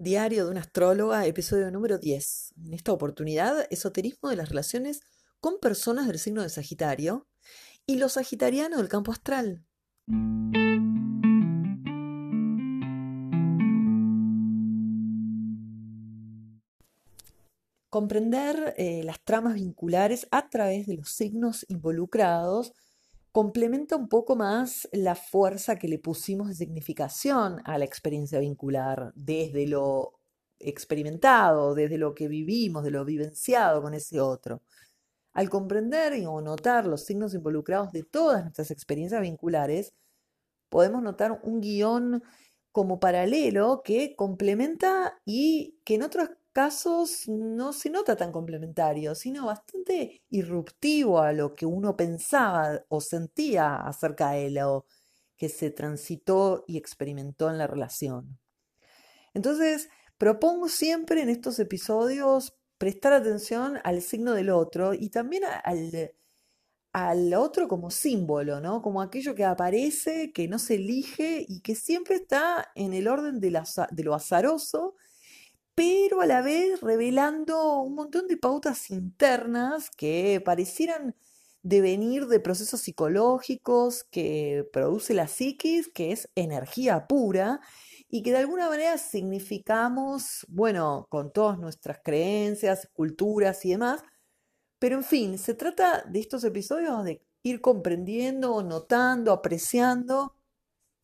Diario de una astróloga, episodio número 10. En esta oportunidad, esoterismo de las relaciones con personas del signo de Sagitario y lo sagitariano del campo astral. Comprender eh, las tramas vinculares a través de los signos involucrados complementa un poco más la fuerza que le pusimos de significación a la experiencia vincular, desde lo experimentado, desde lo que vivimos, de lo vivenciado con ese otro. Al comprender o notar los signos involucrados de todas nuestras experiencias vinculares, podemos notar un guion como paralelo que complementa y que en otros casos no se nota tan complementario, sino bastante irruptivo a lo que uno pensaba o sentía acerca de lo que se transitó y experimentó en la relación. Entonces, propongo siempre en estos episodios prestar atención al signo del otro y también al, al otro como símbolo, ¿no? Como aquello que aparece, que no se elige y que siempre está en el orden de, de lo azaroso pero a la vez revelando un montón de pautas internas que parecieran devenir de procesos psicológicos que produce la psiquis, que es energía pura, y que de alguna manera significamos, bueno, con todas nuestras creencias, culturas y demás, pero en fin, se trata de estos episodios de ir comprendiendo, notando, apreciando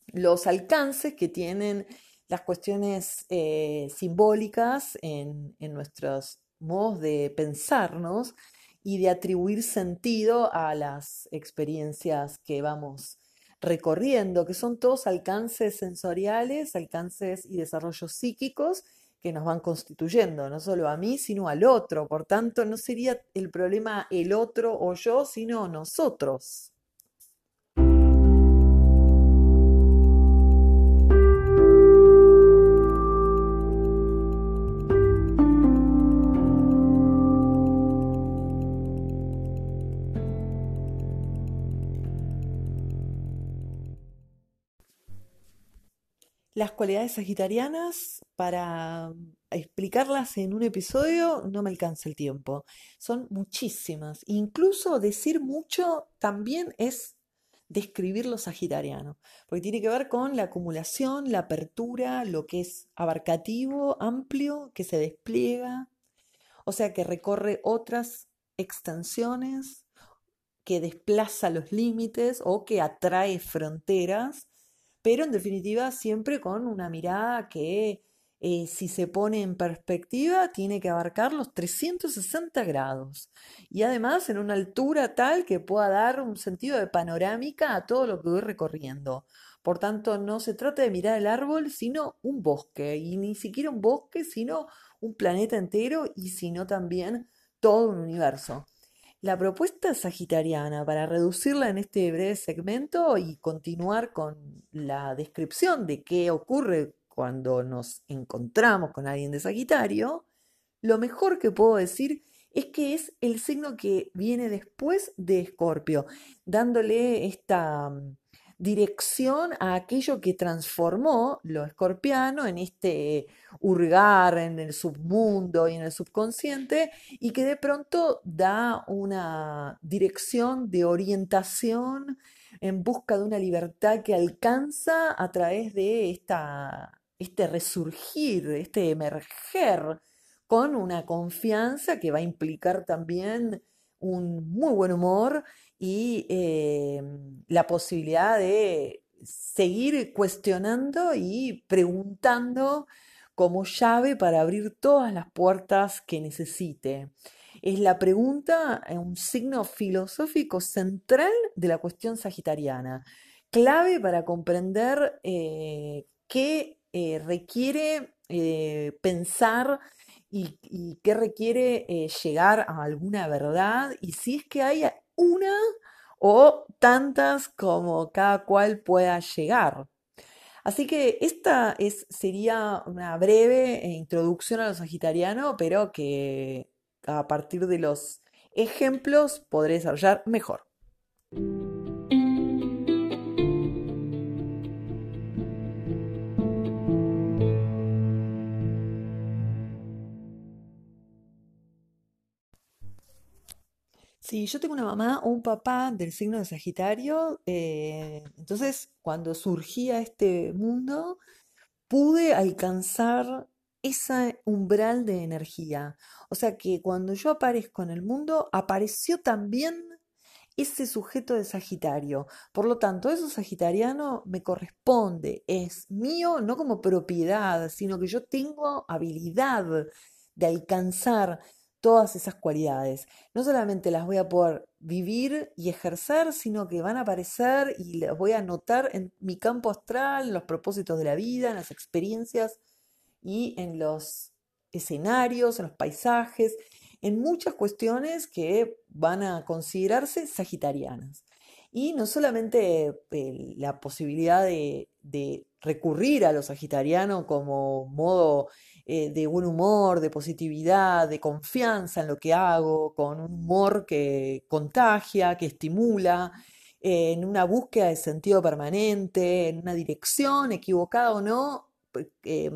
los alcances que tienen las cuestiones eh, simbólicas en, en nuestros modos de pensarnos y de atribuir sentido a las experiencias que vamos recorriendo, que son todos alcances sensoriales, alcances y desarrollos psíquicos que nos van constituyendo, no solo a mí, sino al otro. Por tanto, no sería el problema el otro o yo, sino nosotros. Las cualidades sagitarianas, para explicarlas en un episodio, no me alcanza el tiempo. Son muchísimas. Incluso decir mucho también es describir lo sagitariano, porque tiene que ver con la acumulación, la apertura, lo que es abarcativo, amplio, que se despliega, o sea, que recorre otras extensiones, que desplaza los límites o que atrae fronteras pero en definitiva siempre con una mirada que eh, si se pone en perspectiva tiene que abarcar los 360 grados y además en una altura tal que pueda dar un sentido de panorámica a todo lo que voy recorriendo. Por tanto, no se trata de mirar el árbol, sino un bosque, y ni siquiera un bosque, sino un planeta entero y sino también todo un universo. La propuesta sagitariana, para reducirla en este breve segmento y continuar con la descripción de qué ocurre cuando nos encontramos con alguien de Sagitario, lo mejor que puedo decir es que es el signo que viene después de Escorpio, dándole esta dirección a aquello que transformó lo escorpiano en este hurgar en el submundo y en el subconsciente y que de pronto da una dirección de orientación en busca de una libertad que alcanza a través de esta, este resurgir, este emerger con una confianza que va a implicar también un muy buen humor y eh, la posibilidad de seguir cuestionando y preguntando como llave para abrir todas las puertas que necesite. Es la pregunta, un signo filosófico central de la cuestión sagitariana, clave para comprender eh, qué eh, requiere pensar y, y, qué requiere llegar a alguna verdad y si es que hay una o tantas como cada cual pueda llegar. Así que esta es, sería una breve introducción a lo sagitariano, pero que a partir de los ejemplos podré desarrollar mejor. Sí, yo tengo una mamá o un papá del signo de Sagitario, eh, entonces cuando surgía este mundo pude alcanzar ese umbral de energía. O sea que cuando yo aparezco en el mundo, apareció también ese sujeto de Sagitario. Por lo tanto, eso sagitariano me corresponde, es mío no como propiedad, sino que yo tengo habilidad de alcanzar todas esas cualidades. No solamente las voy a poder vivir y ejercer, sino que van a aparecer y las voy a notar en mi campo astral, en los propósitos de la vida, en las experiencias y en los escenarios, en los paisajes, en muchas cuestiones que van a considerarse sagitarianas. Y no solamente eh, la posibilidad de, de recurrir a lo sagitariano como modo eh, de buen humor, de positividad, de confianza en lo que hago, con un humor que contagia, que estimula, en una búsqueda de sentido permanente, en una dirección, equivocada o no, eh,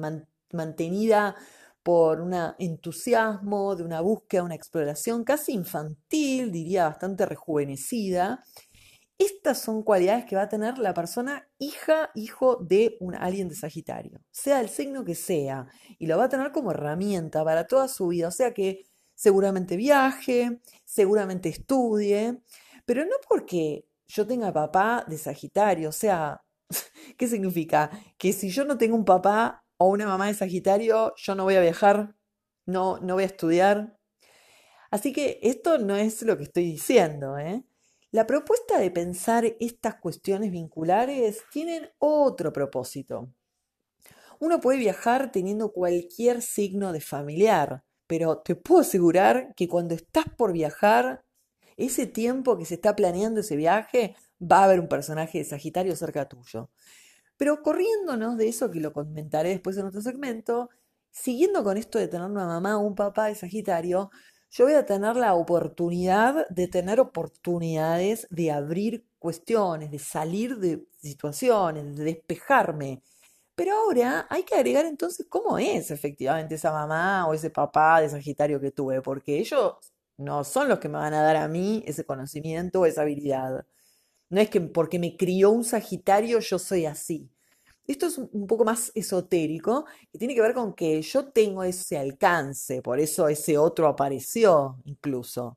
mantenida por un entusiasmo, de una búsqueda, una exploración casi infantil, diría bastante rejuvenecida, estas son cualidades que va a tener la persona hija, hijo de un alguien de Sagitario, sea el signo que sea, y lo va a tener como herramienta para toda su vida, o sea que seguramente viaje, seguramente estudie, pero no porque yo tenga papá de Sagitario, o sea, ¿qué significa? Que si yo no tengo un papá o una mamá de Sagitario, yo no voy a viajar, no, no voy a estudiar. Así que esto no es lo que estoy diciendo, ¿eh? La propuesta de pensar estas cuestiones vinculares tienen otro propósito. Uno puede viajar teniendo cualquier signo de familiar, pero te puedo asegurar que cuando estás por viajar, ese tiempo que se está planeando ese viaje, va a haber un personaje de Sagitario cerca tuyo. Pero corriéndonos de eso, que lo comentaré después en otro segmento, siguiendo con esto de tener una mamá o un papá de Sagitario, yo voy a tener la oportunidad de tener oportunidades de abrir cuestiones, de salir de situaciones, de despejarme. Pero ahora hay que agregar entonces cómo es efectivamente esa mamá o ese papá de Sagitario que tuve, porque ellos no son los que me van a dar a mí ese conocimiento o esa habilidad. No es que porque me crió un Sagitario yo soy así. Esto es un poco más esotérico y tiene que ver con que yo tengo ese alcance, por eso ese otro apareció incluso.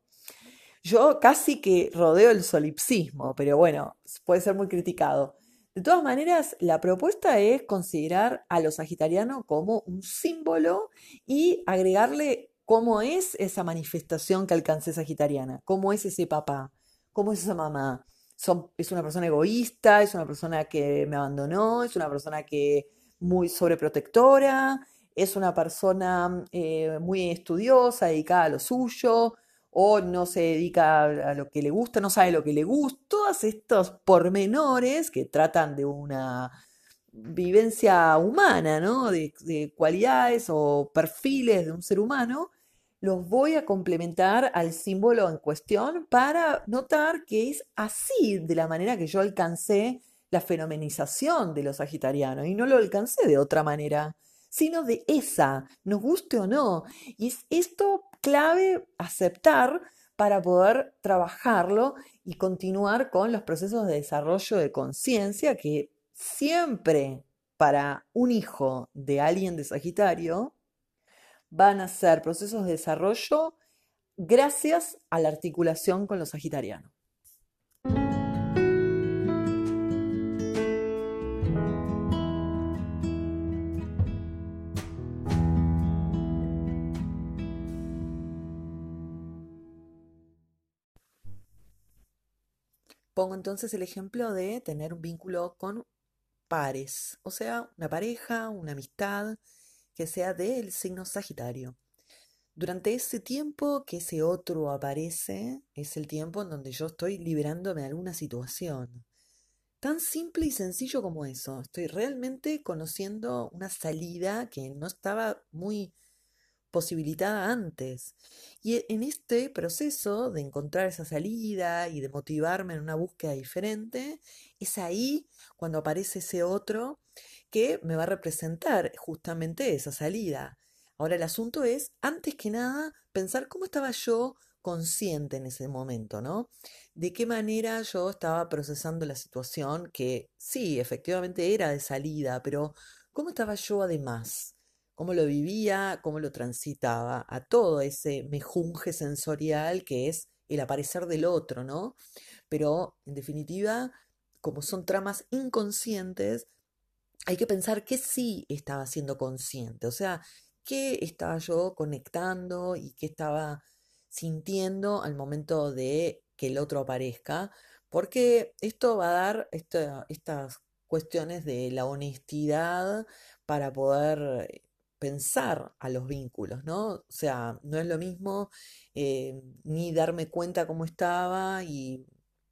Yo casi que rodeo el solipsismo, pero bueno, puede ser muy criticado. De todas maneras, la propuesta es considerar a lo sagitariano como un símbolo y agregarle cómo es esa manifestación que alcancé sagitariana, cómo es ese papá, cómo es esa mamá, es una persona egoísta, es una persona que me abandonó, es una persona que muy sobreprotectora, es una persona eh, muy estudiosa, dedicada a lo suyo, o no se dedica a lo que le gusta, no sabe lo que le gusta, todos estos pormenores que tratan de una vivencia humana, ¿no? de cualidades o perfiles de un ser humano, los voy a complementar al símbolo en cuestión para notar que es así de la manera que yo alcancé la fenomenización de los sagitarianos y no lo alcancé de otra manera, sino de esa, nos guste o no. Y es esto clave aceptar para poder trabajarlo y continuar con los procesos de desarrollo de conciencia que siempre para un hijo de alguien de Sagitario van a ser procesos de desarrollo gracias a la articulación con los sagitarianos. Pongo entonces el ejemplo de tener un vínculo con pares, o sea, una pareja, una amistad, que sea del signo Sagitario. Durante ese tiempo que ese otro aparece, es el tiempo en donde yo estoy liberándome de alguna situación. Tan simple y sencillo como eso. Estoy realmente conociendo una salida que no estaba muy posibilitada antes. Y en este proceso de encontrar esa salida y de motivarme en una búsqueda diferente, es ahí cuando aparece ese otro que me va a representar justamente esa salida. Ahora el asunto es, antes que nada, pensar cómo estaba yo consciente en ese momento, ¿no? De qué manera yo estaba procesando la situación que sí, efectivamente era de salida, pero ¿cómo estaba yo además? ¿Cómo lo vivía? ¿Cómo lo transitaba? A todo ese mejunje sensorial que es el aparecer del otro, ¿no? Pero en definitiva, como son tramas inconscientes, hay que pensar que sí estaba siendo consciente, o sea, qué estaba yo conectando y qué estaba sintiendo al momento de que el otro aparezca, porque esto va a dar estas cuestiones de la honestidad para poder pensar a los vínculos, ¿no? O sea, no es lo mismo eh, ni darme cuenta cómo estaba y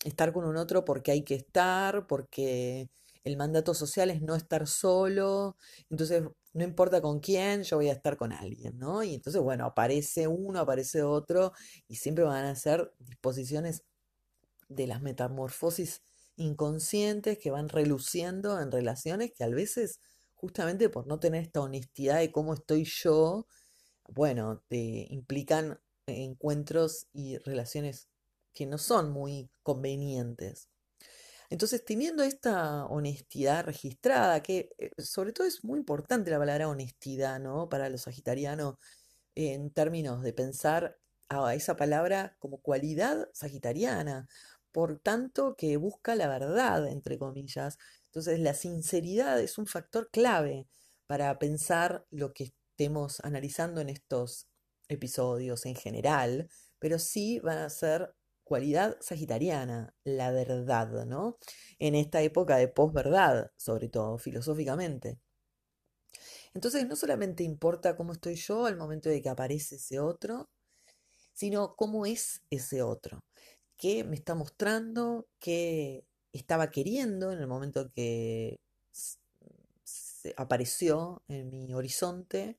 estar con un otro porque hay que estar, porque el mandato social es no estar solo, entonces no importa con quién, yo voy a estar con alguien, ¿no? Y entonces, bueno, aparece uno, aparece otro, y siempre van a ser disposiciones de las metamorfosis inconscientes que van reluciendo en relaciones que a veces, justamente por no tener esta honestidad de cómo estoy yo, bueno, te implican encuentros y relaciones que no son muy convenientes. Entonces, teniendo esta honestidad registrada, que eh, sobre todo es muy importante la palabra honestidad, ¿no? Para los sagitarianos, en términos de pensar a esa palabra como cualidad sagitariana, por tanto que busca la verdad, entre comillas. Entonces, la sinceridad es un factor clave para pensar lo que estemos analizando en estos episodios en general, pero sí van a ser cualidad sagitariana, la verdad, ¿no? En esta época de posverdad, sobre todo filosóficamente. Entonces no solamente importa cómo estoy yo al momento de que aparece ese otro, sino cómo es ese otro, qué me está mostrando, qué estaba queriendo en el momento que apareció en mi horizonte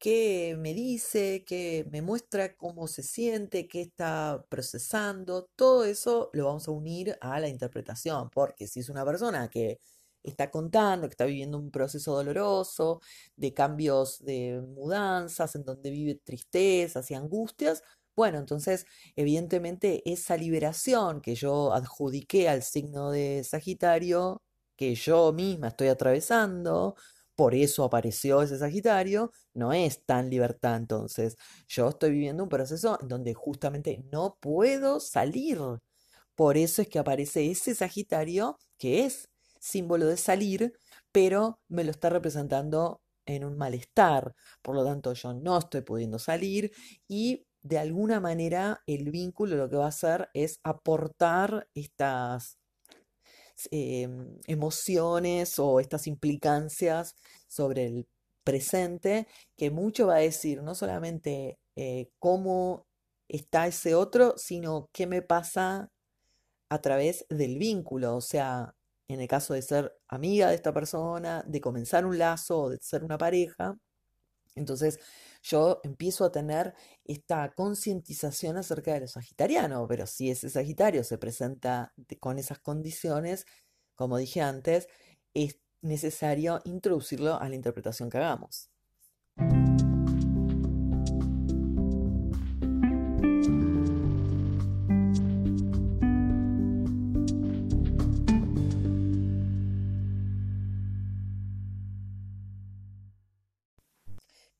qué me dice, qué me muestra cómo se siente, qué está procesando, todo eso lo vamos a unir a la interpretación, porque si es una persona que está contando, que está viviendo un proceso doloroso, de cambios de mudanzas, en donde vive tristezas y angustias, bueno, entonces evidentemente esa liberación que yo adjudiqué al signo de Sagitario, que yo misma estoy atravesando, por eso apareció ese Sagitario, no es tan libertad entonces. Yo estoy viviendo un proceso en donde justamente no puedo salir. Por eso es que aparece ese Sagitario que es símbolo de salir, pero me lo está representando en un malestar. Por lo tanto, yo no estoy pudiendo salir y de alguna manera el vínculo lo que va a hacer es aportar estas Em, emociones o estas implicancias sobre el presente, que mucho va a decir no solamente eh, cómo está ese otro, sino qué me pasa a través del vínculo, o sea, en el caso de ser amiga de esta persona, de comenzar un lazo o de ser una pareja, entonces yo empiezo a tener esta concientización acerca de lo sagitariano, pero si ese Sagitario se presenta con esas condiciones, como dije antes, es necesario introducirlo a la interpretación que hagamos.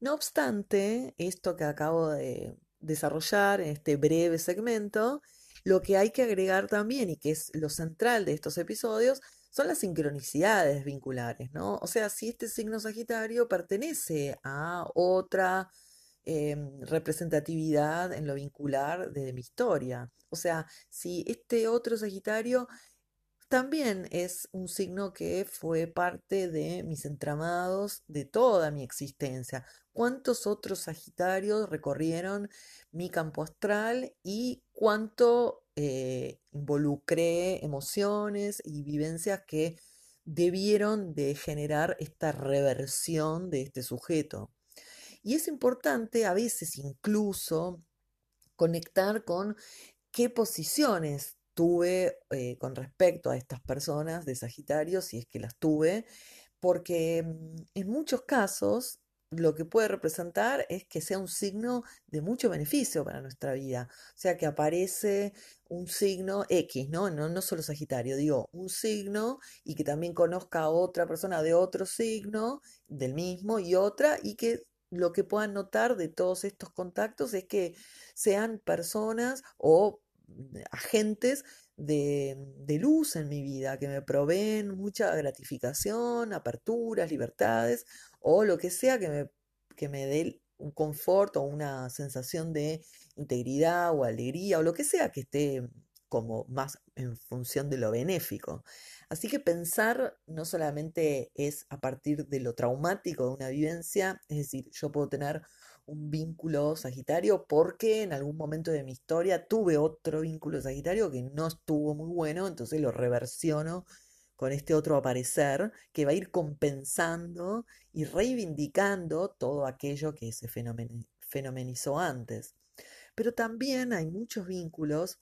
No obstante, esto que acabo de desarrollar en este breve segmento, lo que hay que agregar también, y que es lo central de estos episodios, son las sincronicidades vinculares, ¿no? O sea, si este signo Sagitario pertenece a otra em, representatividad en lo vincular de mi historia. O sea, si este otro Sagitario también es un signo que fue parte de mis entramados de toda mi existencia. ¿Cuántos otros Sagitarios recorrieron mi campo astral y cuánto eh, involucré emociones y vivencias que debieron de generar esta reversión de este sujeto? Y es importante a veces incluso conectar con qué posiciones tuve eh, con respecto a estas personas de Sagitario, si es que las tuve, porque mm, en muchos casos lo que puede representar es que sea un signo de mucho beneficio para nuestra vida. O sea, que aparece un signo X, ¿no? No, solo Sagitario, digo, un signo y que también conozca a otra persona de otro signo, del mismo y otra, y que lo que puedan notar de todos estos contactos es que sean personas o agentes de, de, luz en mi vida, que me proveen mucha gratificación, aperturas, libertades, o lo que sea que me, que me dé un confort o una sensación de integridad o alegría o lo que sea que esté como más en función de lo benéfico. Así que pensar no solamente es a partir de lo traumático de una vivencia, es decir, yo puedo tener un vínculo sagitario porque en algún momento de mi historia tuve otro vínculo sagitario que no estuvo muy bueno, entonces lo reversiono con este otro aparecer que va a ir compensando y reivindicando todo aquello que se fenomenizó antes. Pero también hay muchos vínculos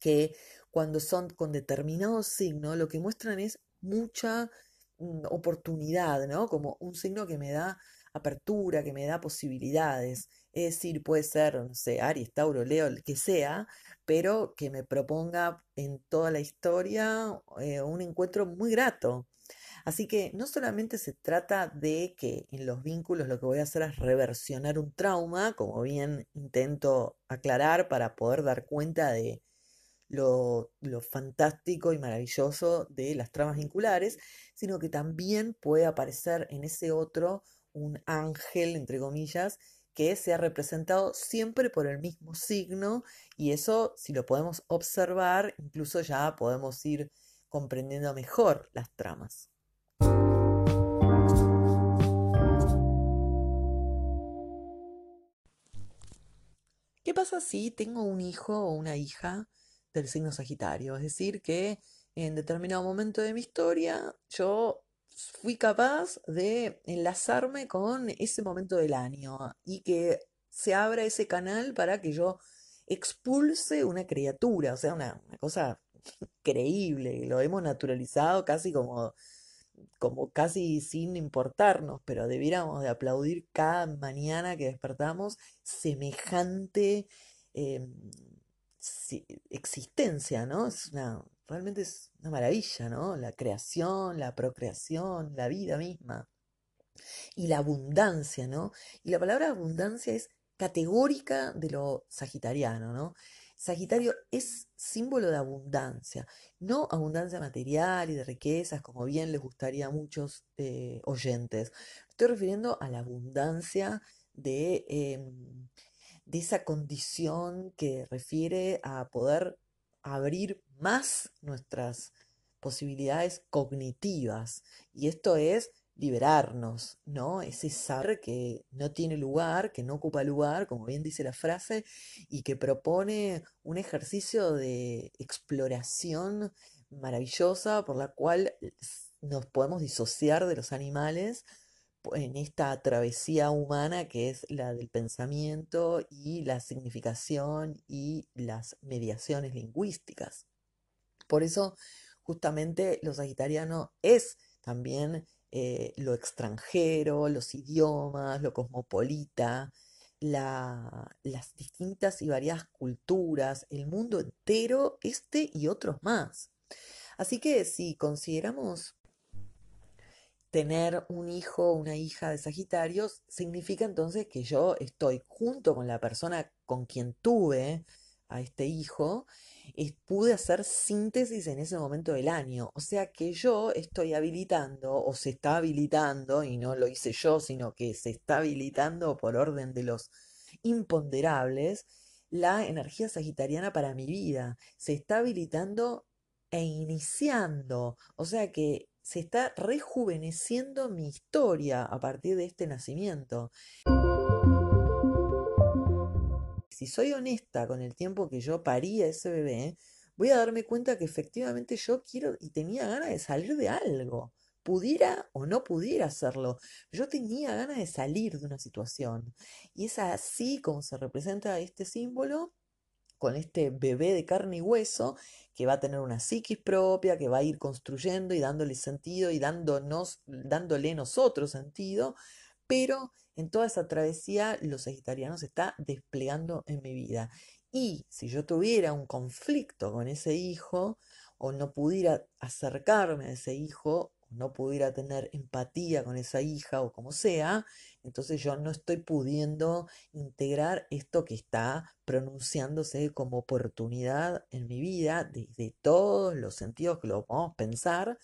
que cuando son con determinado signo, lo que muestran es mucha mm, oportunidad, ¿no? Como un signo que me da apertura, que me da posibilidades. Es decir, puede ser, no sé, Aries, Tauro, Leo, el que sea, pero que me proponga en toda la historia eh, un encuentro muy grato. Así que no solamente se trata de que en los vínculos lo que voy a hacer es reversionar un trauma, como bien intento aclarar para poder dar cuenta de lo, lo, fantástico y maravilloso de las tramas vinculares, sino que también puede aparecer en ese otro un ángel, entre comillas, que se ha representado siempre por el mismo signo y eso, si lo podemos observar, incluso ya podemos ir comprendiendo mejor las tramas. ¿Qué pasa si tengo un hijo o una hija del signo Sagitario? Es decir, que en determinado momento de mi historia yo fui capaz de enlazarme con ese momento del año y que se abra ese canal para que yo expulse una criatura, o sea, una, cosa creíble, lo hemos naturalizado casi como, como casi sin importarnos, pero debiéramos de aplaudir cada mañana que despertamos semejante em, existencia, ¿no? Es una, realmente es una maravilla, ¿no? La creación, la procreación, la vida misma. Y la abundancia, ¿no? Y la palabra abundancia es categórica de lo sagitariano, ¿no? Sagitario es símbolo de abundancia, no abundancia material y de riquezas, como bien les gustaría a muchos eh, oyentes. Estoy refiriendo a la abundancia em, de esa condición que refiere a poder abrir más nuestras posibilidades cognitivas. Y esto es liberarnos, ¿no? Ese saber que no tiene lugar, que no ocupa lugar, como bien dice la frase, y que propone un ejercicio de exploración maravillosa por la cual nos podemos disociar de los animales en esta travesía humana que es la del pensamiento y la significación y las mediaciones lingüísticas. Por eso, justamente, lo sagitariano es también eh, lo extranjero, los idiomas, lo cosmopolita, las distintas y variadas culturas, el mundo entero, este y otros más. Así que si consideramos tener un hijo o una hija de Sagitario, significa entonces que yo estoy junto con la persona con quien tuve a este hijo, pude hacer síntesis en ese momento del año. O sea que yo estoy habilitando, o se está habilitando, y no lo hice yo, sino que se está habilitando por orden de los imponderables, la energía sagitariana para mi vida. Se está habilitando e iniciando. O sea que se está rejuveneciendo mi historia a partir de este nacimiento si soy honesta con el tiempo que yo paría ese bebé, voy a darme cuenta que efectivamente yo quiero y tenía ganas de salir de algo. Pudiera o no pudiera hacerlo, yo tenía ganas de salir de una situación. Y es así como se representa este símbolo con este bebé de carne y hueso que va a tener una psiquis propia, que va a ir construyendo y dándole sentido y dándonos, dándole nosotros sentido, pero en toda esa travesía los sagitarianos está desplegando en mi vida. Y si yo tuviera un conflicto con ese hijo, o no pudiera acercarme a ese hijo, o no pudiera tener empatía con esa hija, o como sea, entonces yo no estoy pudiendo integrar esto que está pronunciándose como oportunidad en mi vida desde todos los sentidos que lo podemos pensar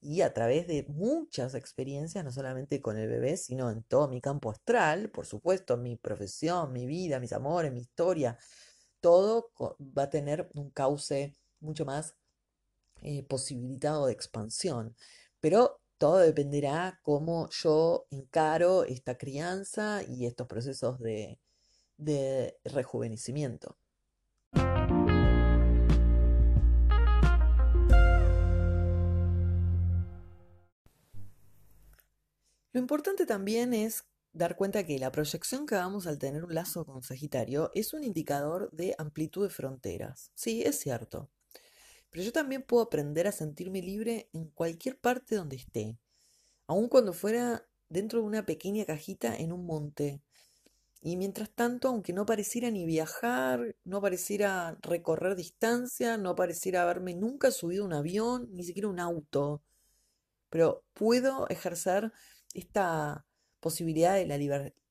y a través de muchas experiencias, no solamente con el bebé, sino en todo mi campo astral, por supuesto, mi profesión, mi vida, mis amores, mi historia, todo va a tener un cauce mucho más eh, posibilitado de expansión. Pero todo dependerá cómo yo encaro esta crianza y estos procesos de, de rejuvenecimiento. Lo importante también es dar cuenta que la proyección que hagamos al tener un lazo con Sagitario es un indicador de amplitud de fronteras. Sí, es cierto. Pero yo también puedo aprender a sentirme libre en cualquier parte donde esté, aun cuando fuera dentro de una pequeña cajita en un monte. Y mientras tanto, aunque no pareciera ni viajar, no pareciera recorrer distancia, no pareciera haberme nunca subido un avión, ni siquiera un auto, pero puedo ejercer esta posibilidad de la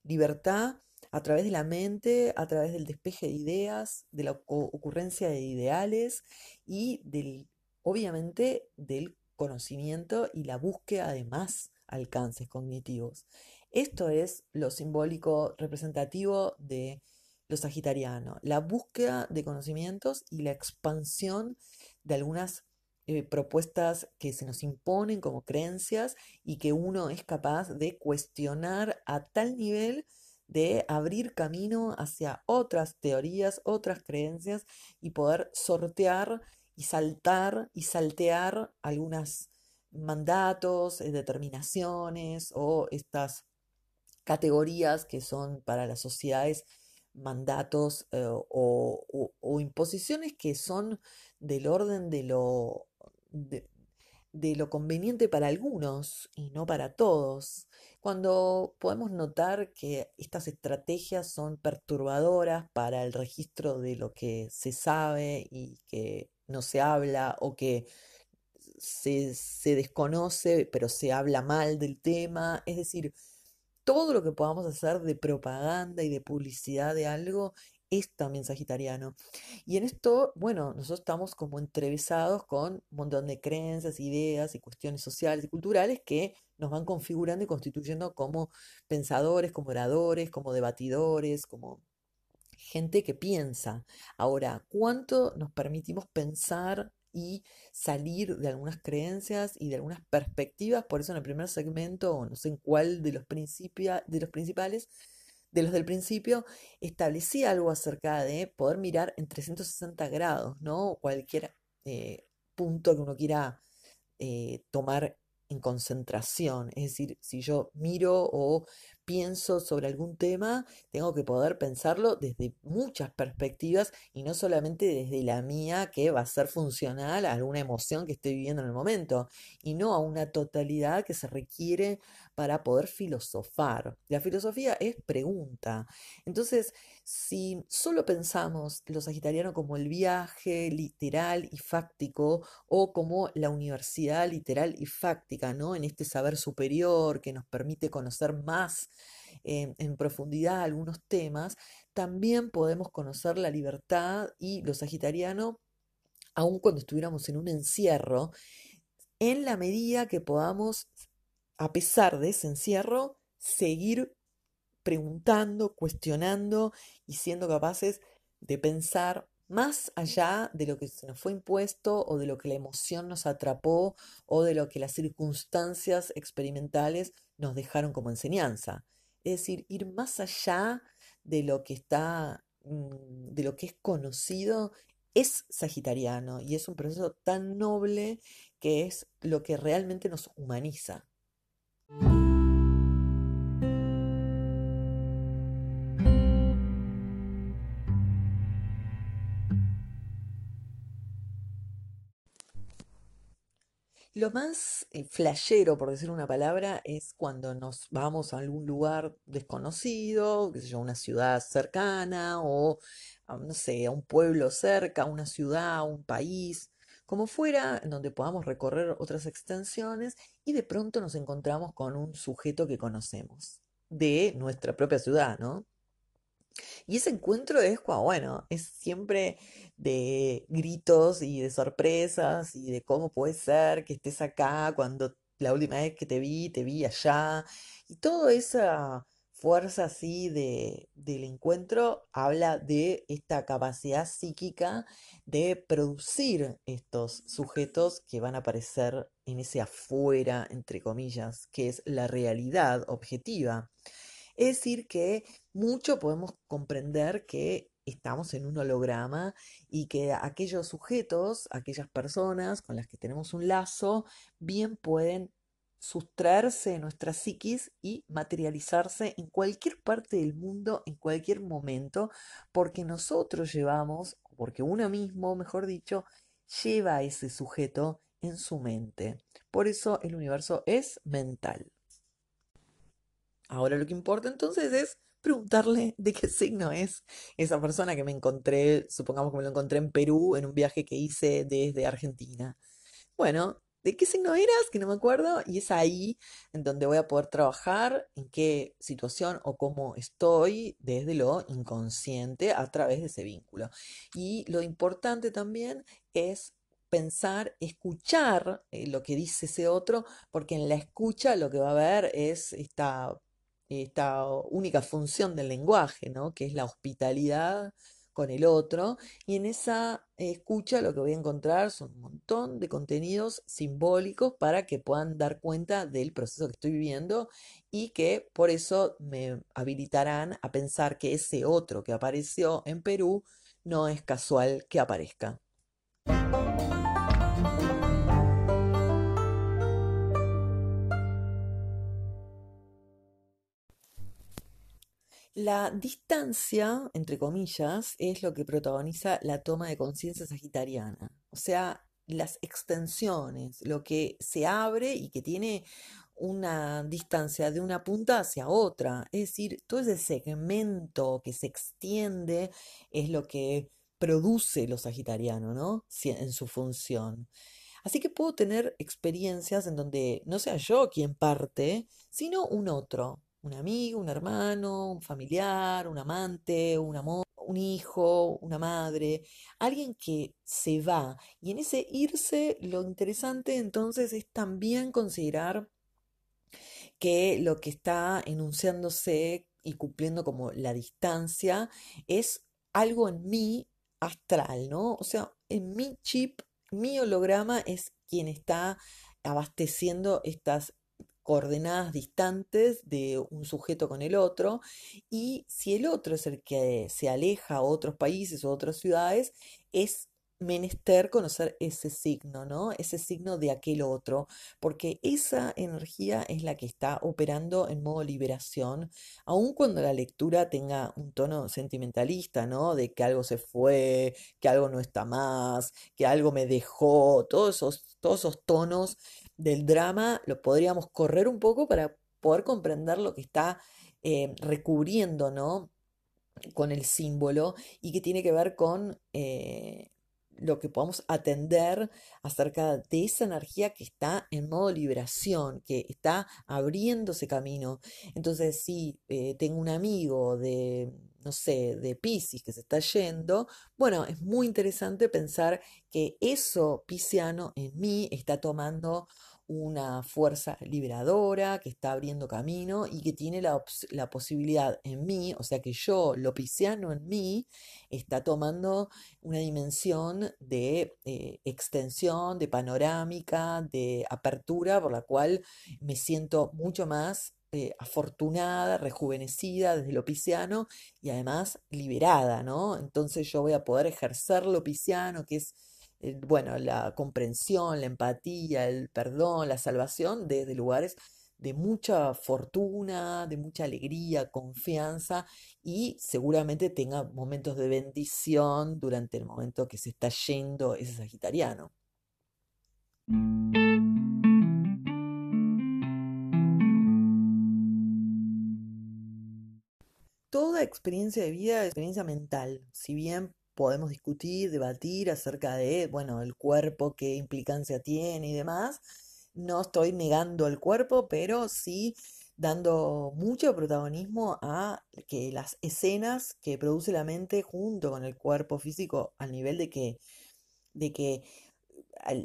libertad a través de la mente, a través del despeje de ideas, de la ocurrencia de ideales y del, obviamente, del conocimiento y la búsqueda de más alcances cognitivos. Esto es lo simbólico representativo de lo sagitariano, la búsqueda de conocimientos y la expansión de algunas eh, propuestas que se nos imponen como creencias y que uno es capaz de cuestionar a tal nivel de abrir camino hacia otras teorías, otras creencias y poder sortear y saltar y saltear algunos mandatos, eh, determinaciones o estas categorías que son para las sociedades mandatos eh, o, imposiciones que son del orden de lo de, lo conveniente para algunos y no para todos. Cuando podemos notar que estas estrategias son perturbadoras para el registro de lo que se sabe y que no se habla o que se, se, desconoce pero se habla mal del tema. Es decir, todo lo que podamos hacer de propaganda y de publicidad de algo es también sagitariano. Y en esto, bueno, nosotros estamos como entrevisados con un montón de creencias, ideas y cuestiones sociales y culturales que nos van configurando y constituyendo como pensadores, como oradores, como debatidores, como gente que piensa. Ahora, ¿cuánto nos permitimos pensar y salir de algunas creencias y de algunas perspectivas? Por eso en el primer segmento, no sé en cuál de los, de los principales, de los del principio, establecía algo acerca de poder mirar en 360 grados, ¿no? Cualquier eh, punto que uno quiera eh, tomar en concentración. Es decir, si yo miro o pienso sobre algún tema, tengo que poder pensarlo desde muchas perspectivas y no solamente desde la mía que va a ser funcional a alguna emoción que estoy viviendo en el momento, y no a una totalidad que se requiere para poder filosofar. La filosofía es pregunta. Entonces, si solo pensamos lo sagitariano como el viaje literal y fáctico o como la universidad literal y fáctica, ¿no? En este saber superior que nos permite conocer más eh, en profundidad algunos temas, también podemos conocer la libertad y lo sagitariano, aun cuando estuviéramos en un encierro, en la medida que podamos a pesar de ese encierro, seguir preguntando, cuestionando y siendo capaces de pensar más allá de lo que se nos fue impuesto o de lo que la emoción nos atrapó o de lo que las circunstancias experimentales nos dejaron como enseñanza. Es decir, ir más allá de lo que está, mm, de lo que es conocido, es sagitariano y es un proceso tan noble que es lo que realmente nos humaniza. Lo más eh, flashero, por decir una palabra, es cuando nos vamos a algún lugar desconocido, qué sé yo, una ciudad cercana o, no sé, a un pueblo cerca, una ciudad, un país, como fuera, en donde podamos recorrer otras extensiones y de pronto nos encontramos con un sujeto que conocemos de nuestra propia ciudad, ¿no? Y ese encuentro es, bueno, es siempre de gritos y de sorpresas y de cómo puede ser que estés acá cuando la última vez que te vi, te vi allá. Y toda esa fuerza así de, del encuentro habla de esta capacidad psíquica de producir estos sujetos que van a aparecer en ese afuera, entre comillas, que es la realidad objetiva. Es decir, que mucho podemos comprender que estamos en un holograma y que aquellos sujetos, aquellas personas con las que tenemos un lazo, bien pueden sustraerse de nuestra psiquis y materializarse en cualquier parte del mundo, en cualquier momento, porque nosotros llevamos, porque uno mismo, mejor dicho, lleva a ese sujeto en su mente. Por eso el universo es mental. Ahora lo que importa entonces es preguntarle de qué signo es esa persona que me encontré, supongamos que me lo encontré en Perú en un viaje que hice desde Argentina. Bueno, ¿de qué signo eras? Que no me acuerdo. Y es ahí en donde voy a poder trabajar, en qué situación o cómo estoy desde lo inconsciente a través de ese vínculo. Y lo importante también es pensar, escuchar eh, lo que dice ese otro, porque en la escucha lo que va a haber es esta, esta única función del lenguaje, ¿no? Que es la hospitalidad con el otro. Y en esa escucha lo que voy a encontrar son un montón de contenidos simbólicos para que puedan dar cuenta del proceso que estoy viviendo y que por eso me habilitarán a pensar que ese otro que apareció en Perú no es casual que aparezca. La distancia, entre comillas, es lo que protagoniza la toma de conciencia sagitariana, o sea, las extensiones, lo que se abre y que tiene una distancia de una punta hacia otra, es decir, todo ese segmento que se extiende es lo que produce lo sagitariano, ¿no? En su función. Así que puedo tener experiencias en donde no sea yo quien parte, sino un otro, un amigo, un hermano, un familiar, un amante, un amor, un hijo, una madre, alguien que se va. Y en ese irse, lo interesante entonces es también considerar que lo que está enunciándose y cumpliendo como la distancia es algo en mí astral, ¿no? O sea, en mi chip, mi holograma es quien está abasteciendo estas coordenadas distantes de un sujeto con el otro, y si el otro es el que se aleja a otros países o otras ciudades, es menester conocer ese signo, ¿no? Ese signo de aquel otro, porque esa energía es la que está operando en modo liberación, aun cuando la lectura tenga un tono sentimentalista, ¿no? De que algo se fue, que algo no está más, que algo me dejó, todos esos, todos esos tonos del drama lo podríamos correr un poco para poder comprender lo que está eh, recubriendo, ¿no? con el símbolo y que tiene que ver con eh, lo que podamos atender acerca de esa energía que está en modo liberación, que está abriéndose camino. Entonces, si eh, tengo un amigo de, no sé, de Piscis que se está yendo, bueno, es muy interesante pensar que eso pisciano en mí está tomando una fuerza liberadora que está abriendo camino y que tiene la, la posibilidad en mí, o sea que yo, lo pisciano en mí, está tomando una dimensión de eh, extensión, de panorámica, de apertura, por la cual me siento mucho más eh, afortunada, rejuvenecida desde lo pisciano y además liberada, ¿no? Entonces yo voy a poder ejercer lo pisciano, que es eh, bueno, la comprensión, la empatía, el perdón, la salvación desde lugares de mucha fortuna, de mucha alegría, confianza y seguramente tenga momentos de bendición durante el momento que se está yendo ese sagitariano. Toda experiencia de vida es experiencia mental. Si bien podemos discutir, debatir acerca de, bueno, el cuerpo, qué implicancia tiene y demás, no estoy negando el cuerpo, pero sí dando mucho protagonismo a que las escenas que produce la mente junto con el cuerpo físico al nivel de que, de que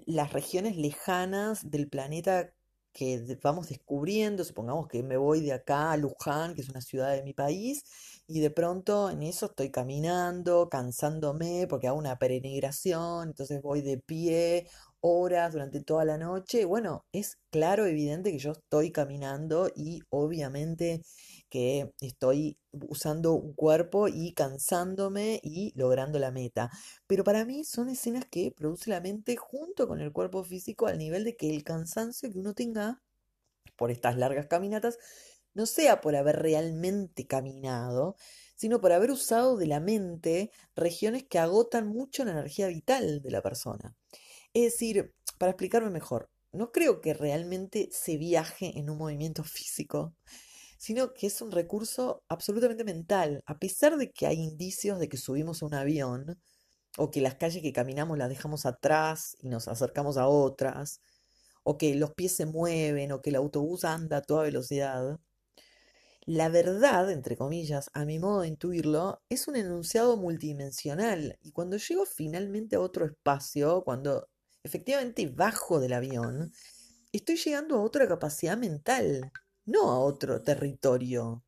las regiones lejanas del planeta que vamos descubriendo, supongamos que me voy de acá a Luján, que es una ciudad de mi país, y de pronto en eso estoy caminando, cansándome porque hago una peregrinación, entonces voy de pie horas durante toda la noche. Bueno, es claro, evidente que yo estoy caminando y obviamente que estoy usando un cuerpo y cansándome y logrando la meta. Pero para mí son escenas que produce la mente junto con el cuerpo físico al nivel de que el cansancio que uno tenga por estas largas caminatas no sea por haber realmente caminado, sino por haber usado de la mente regiones que agotan mucho la energía vital de la persona. Es decir, para explicarme mejor, no creo que realmente se viaje en un movimiento físico, sino que es un recurso absolutamente mental. A pesar de que hay indicios de que subimos a un avión, o que las calles que caminamos las dejamos atrás y nos acercamos a otras, o que los pies se mueven, o que el autobús anda a toda velocidad, la verdad, entre comillas, a mi modo de intuirlo, es un enunciado multidimensional. Y cuando llego finalmente a otro espacio, cuando efectivamente bajo del avión, estoy llegando a otra capacidad mental no a otro territorio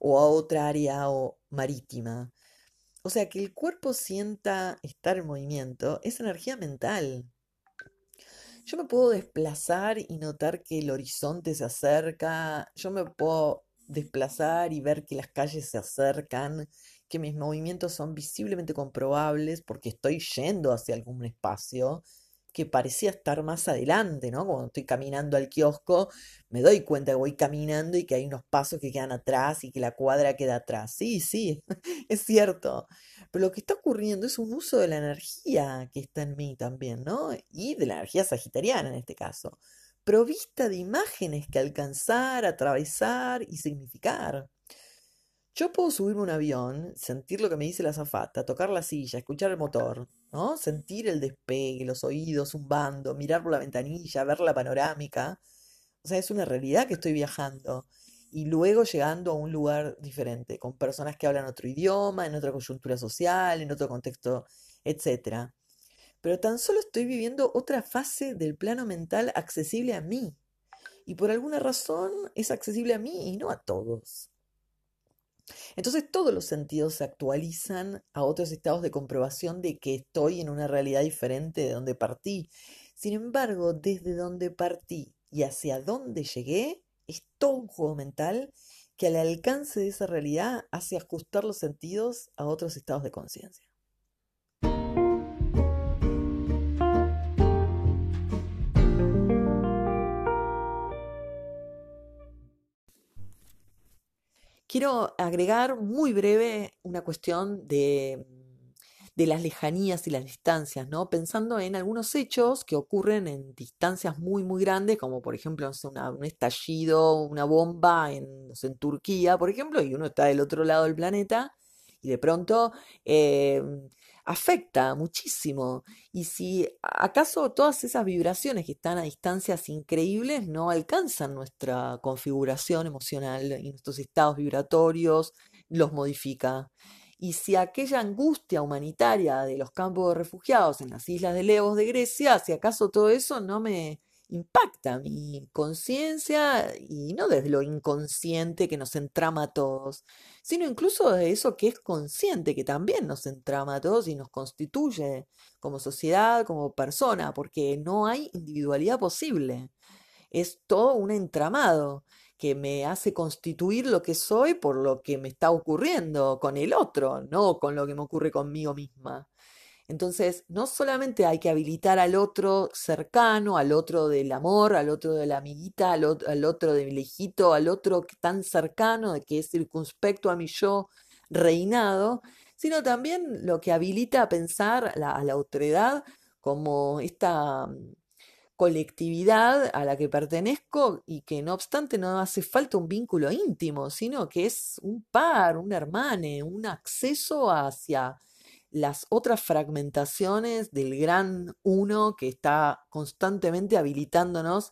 o a otra área o marítima. O sea, que el cuerpo sienta estar en movimiento es energía mental. Yo me puedo desplazar y notar que el horizonte se acerca, yo me puedo desplazar y ver que las calles se acercan, que mis movimientos son visiblemente comprobables porque estoy yendo hacia algún espacio que parecía estar más adelante, ¿no? Cuando estoy caminando al kiosco, me doy cuenta que voy caminando y que hay unos pasos que quedan atrás y que la cuadra queda atrás. Sí, sí, es cierto. Pero lo que está ocurriendo es un uso de la energía que está en mí también, ¿no? Y de la energía sagitariana en este caso, provista de imágenes que alcanzar, atravesar y significar. Yo puedo subirme a un avión, sentir lo que me dice la azafata, tocar la silla, escuchar el motor, ¿no? Sentir el despegue, los oídos zumbando, mirar por la ventanilla, ver la panorámica. O sea, es una realidad que estoy viajando. Y luego llegando a un lugar diferente, con personas que hablan otro idioma, en otra coyuntura social, en otro contexto, etc. Pero tan solo estoy viviendo otra fase del plano mental accesible a mí. Y por alguna razón es accesible a mí y no a todos. Entonces todos los sentidos se actualizan a otros estados de comprobación de que estoy en una realidad diferente de donde partí. Sin embargo, desde donde partí y hacia dónde llegué, es todo un juego mental que al alcance de esa realidad hace ajustar los sentidos a otros estados de conciencia. Quiero agregar muy breve una cuestión de, de, las lejanías y las distancias, ¿no? Pensando en algunos hechos que ocurren en distancias muy, muy grandes, como por ejemplo un estallido, una bomba en, en Turquía, por ejemplo, y uno está del otro lado del planeta y de pronto eh, afecta muchísimo. Y si acaso todas esas vibraciones que están a distancias increíbles no alcanzan nuestra configuración emocional y nuestros estados vibratorios, los modifica. Y si aquella angustia humanitaria de los campos de refugiados en las islas de Leos de Grecia, si acaso todo eso no me impacta mi conciencia y no desde lo inconsciente que nos entrama a todos, sino incluso de eso que es consciente, que también nos entrama a todos y nos constituye como sociedad, como persona, porque no hay individualidad posible. Es todo un entramado que me hace constituir lo que soy por lo que me está ocurriendo con el otro, no con lo que me ocurre conmigo misma. Entonces, no solamente hay que habilitar al otro cercano, al otro del amor, al otro de la amiguita, al, otro del lejito, al otro tan cercano, que es circunspecto a mi yo reinado, sino también lo que habilita a pensar a la otredad como esta, colectividad a la que pertenezco y que no obstante no hace falta un vínculo íntimo, sino que es un par, un hermane, un acceso hacia las otras fragmentaciones del gran uno que está constantemente habilitándonos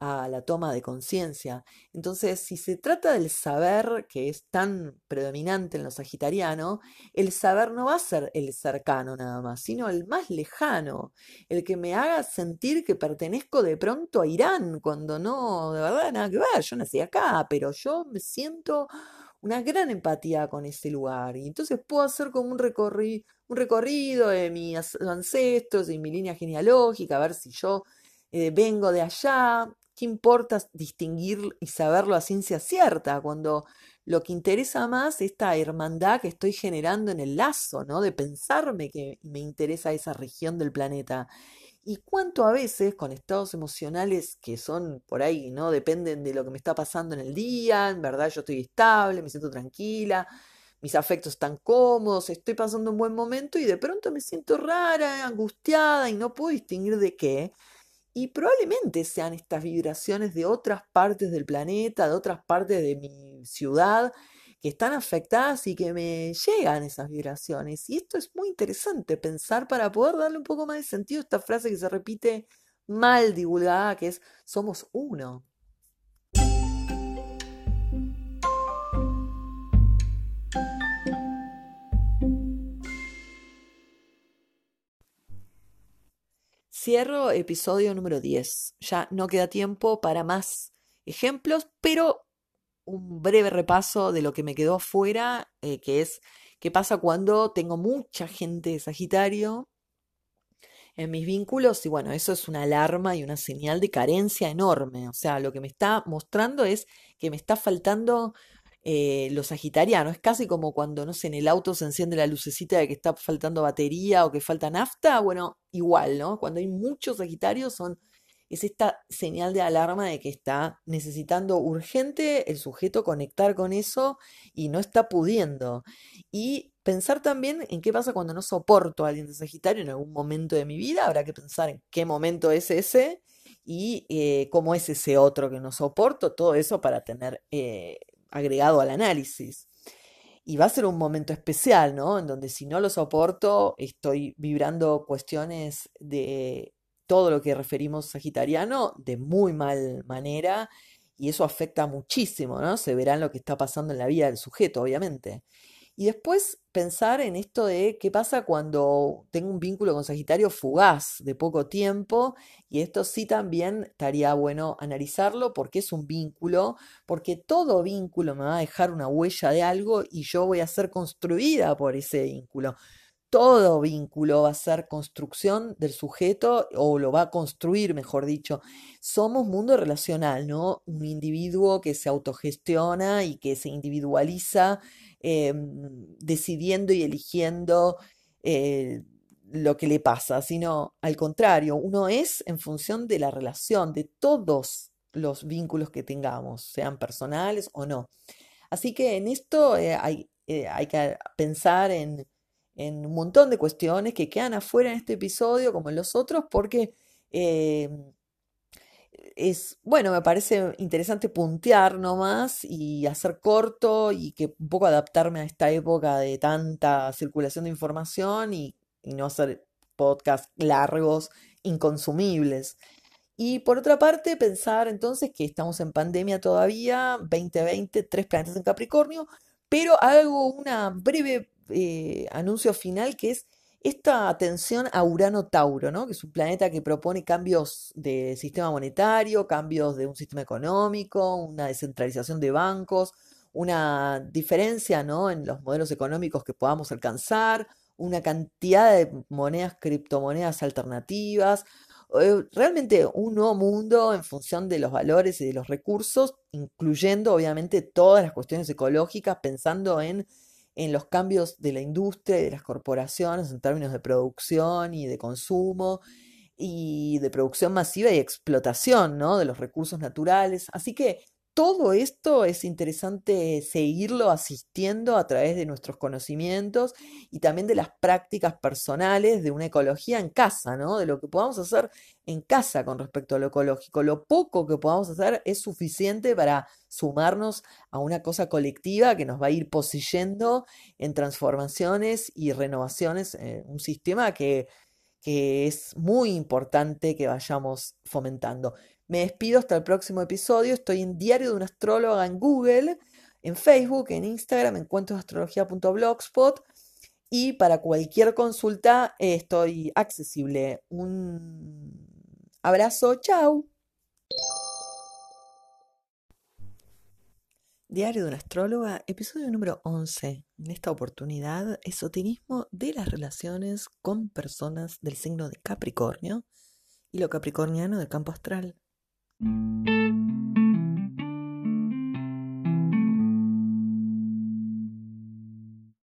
a la toma de conciencia. Entonces, si se trata del saber que es tan predominante en los sagitarianos, el saber no va a ser el cercano nada más, sino el más lejano, el que me haga sentir que pertenezco de pronto a Irán, cuando no, de verdad, nada que ver, yo nací acá, pero yo me siento una gran empatía con ese lugar. Y entonces puedo hacer como un, recorri un recorrido de mis ancestros y mi línea genealógica, a ver si yo eh, vengo de allá, ¿Qué importa distinguir y saberlo a ciencia cierta cuando lo que interesa más es esta hermandad que estoy generando en el lazo, ¿no? De pensarme que me interesa esa región del planeta. Y cuánto a veces con estados emocionales que son por ahí, ¿no? Dependen de lo que me está pasando en el día, en verdad yo estoy estable, me siento tranquila, mis afectos están cómodos, estoy pasando un buen momento y de pronto me siento rara, angustiada y no puedo distinguir de qué. Y probablemente sean estas vibraciones de otras partes del planeta, de otras partes de mi ciudad, que están afectadas y que me llegan esas vibraciones. Y esto es muy interesante pensar para poder darle un poco más de sentido a esta frase que se repite mal divulgada, que es somos uno. Cierro episodio número 10. Ya no queda tiempo para más ejemplos, pero un breve repaso de lo que me quedó afuera, eh, que es qué pasa cuando tengo mucha gente de Sagitario en mis vínculos y bueno, eso es una alarma y una señal de carencia enorme. O sea, lo que me está mostrando es que me está faltando eh, los sagitarianos. Es casi como cuando, no sé, en el auto se enciende la lucecita de que está faltando batería o que falta nafta. Bueno, igual, ¿no? Cuando hay muchos sagitarios son, es esta señal de alarma de que está necesitando urgente el sujeto conectar con eso y no está pudiendo. Y pensar también en qué pasa cuando no soporto a alguien de Sagitario en algún momento de mi vida. Habrá que pensar en qué momento es ese y eh, cómo es ese otro que no soporto. Todo eso para tener eh, agregado al análisis. Y va a ser un momento especial, ¿no? En donde si no lo soporto, estoy vibrando cuestiones de todo lo que referimos sagitariano de muy mal manera y eso afecta muchísimo, ¿no? Se verá en lo que está pasando en la vida del sujeto, obviamente. Y después pensar en esto de qué pasa cuando tengo un vínculo con Sagitario fugaz de poco tiempo. Y esto sí también estaría bueno analizarlo porque es un vínculo, porque todo vínculo me va a dejar una huella de algo y yo voy a ser construida por ese vínculo. Todo vínculo va a ser construcción del sujeto o lo va a construir, mejor dicho. Somos mundo relacional, ¿no? Un individuo que se autogestiona y que se individualiza Em, decidiendo y eligiendo eh, lo que le pasa, sino al contrario, uno es en función de la relación, de todos los vínculos que tengamos, sean personales o no. Así que en esto eh, hay, eh, hay, que pensar en, en, un montón de cuestiones que quedan afuera en este episodio, como en los otros, porque em, es, bueno, me parece interesante puntear nomás y hacer corto y que un poco adaptarme a esta época de tanta circulación de información y, no hacer podcasts largos, inconsumibles. Y por otra parte, pensar entonces que estamos en pandemia todavía, 2020, tres planetas en Capricornio, pero hago una breve eh, anuncio final que es esta atención a Urano-Tauro, ¿no? que es un planeta que propone cambios de sistema monetario, cambios de un sistema económico, una descentralización de bancos, una diferencia ¿no? en los modelos económicos que podamos alcanzar, una cantidad de monedas, criptomonedas alternativas, eh, realmente un nuevo mundo en función de los valores y de los recursos, incluyendo obviamente todas las cuestiones ecológicas, pensando en en los cambios de la industria y de las corporaciones en términos de producción y de consumo y de producción masiva y explotación ¿no? de los recursos naturales. Así que todo esto es interesante seguirlo asistiendo a través de nuestros conocimientos y también de las prácticas personales de una ecología en casa, ¿no? De lo que podamos hacer en casa con respecto a lo ecológico. Lo poco que podamos hacer es suficiente para sumarnos a una cosa colectiva que nos va a ir poseyendo en transformaciones y renovaciones, en un sistema que es muy importante que vayamos fomentando. Me despido hasta el próximo episodio. Estoy en Diario de una Astróloga en Google, en Facebook, en Instagram, encuentrosastrología.blogspot. Y para cualquier consulta eh, estoy accesible. Un abrazo, chao. Diario de una astróloga, episodio número 11. En esta oportunidad, esoterismo de las relaciones con personas del signo de Capricornio y lo capricorniano del campo astral. Thank you.